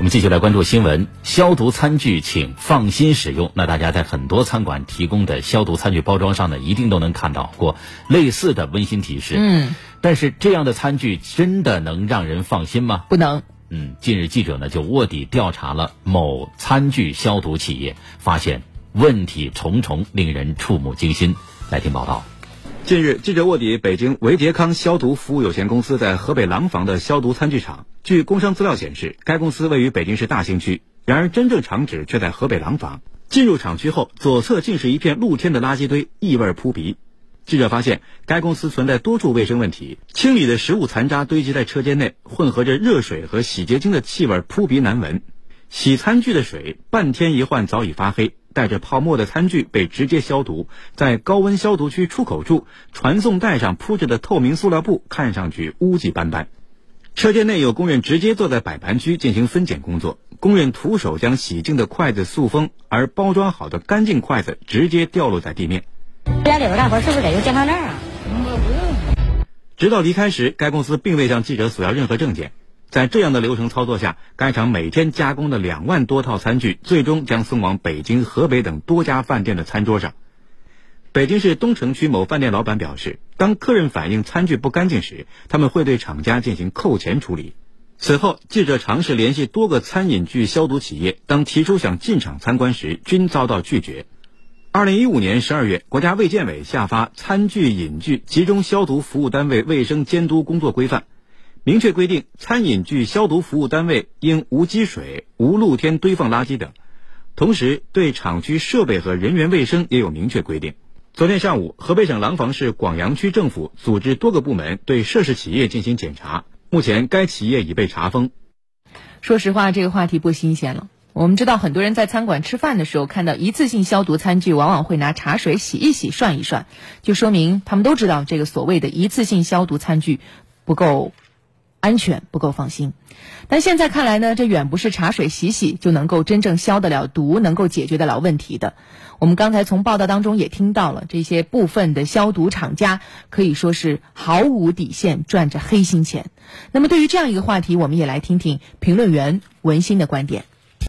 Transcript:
我们继续来关注新闻，消毒餐具请放心使用。那大家在很多餐馆提供的消毒餐具包装上呢，一定都能看到过类似的温馨提示。嗯，但是这样的餐具真的能让人放心吗？不能。嗯，近日记者呢就卧底调查了某餐具消毒企业，发现问题重重，令人触目惊心。来听报道。近日，记者卧底北京维杰康消毒服务有限公司在河北廊坊的消毒餐具厂。据工商资料显示，该公司位于北京市大兴区，然而真正厂址却在河北廊坊。进入厂区后，左侧竟是一片露天的垃圾堆，异味扑鼻。记者发现，该公司存在多处卫生问题，清理的食物残渣堆积在车间内，混合着热水和洗洁精的气味扑鼻难闻。洗餐具的水半天一换，早已发黑。带着泡沫的餐具被直接消毒，在高温消毒区出口处，传送带上铺着的透明塑料布看上去污迹斑斑。车间内有工人直接坐在摆盘区进行分拣工作，工人徒手将洗净的筷子塑封，而包装好的干净筷子直接掉落在地面。家里边大伙是不是得用健康证啊？直到离开时，该公司并未向记者索要任何证件。在这样的流程操作下，该厂每天加工的两万多套餐具，最终将送往北京、河北等多家饭店的餐桌上。北京市东城区某饭店老板表示，当客人反映餐具不干净时，他们会对厂家进行扣钱处理。此后，记者尝试联系多个餐饮具消毒企业，当提出想进厂参观时，均遭到拒绝。二零一五年十二月，国家卫健委下发《餐具饮具集中消毒服务单位卫生监督工作规范》。明确规定，餐饮具消毒服务单位应无积水、无露天堆放垃圾等。同时，对厂区设备和人员卫生也有明确规定。昨天上午，河北省廊坊市广阳区政府组织多个部门对涉事企业进行检查，目前该企业已被查封。说实话，这个话题不新鲜了。我们知道，很多人在餐馆吃饭的时候看到一次性消毒餐具，往往会拿茶水洗一洗、涮一涮，就说明他们都知道这个所谓的一次性消毒餐具不够。安全不够放心，但现在看来呢，这远不是茶水洗洗就能够真正消得了毒、能够解决得了问题的。我们刚才从报道当中也听到了，这些部分的消毒厂家可以说是毫无底线，赚着黑心钱。那么，对于这样一个话题，我们也来听听评论员文心的观点。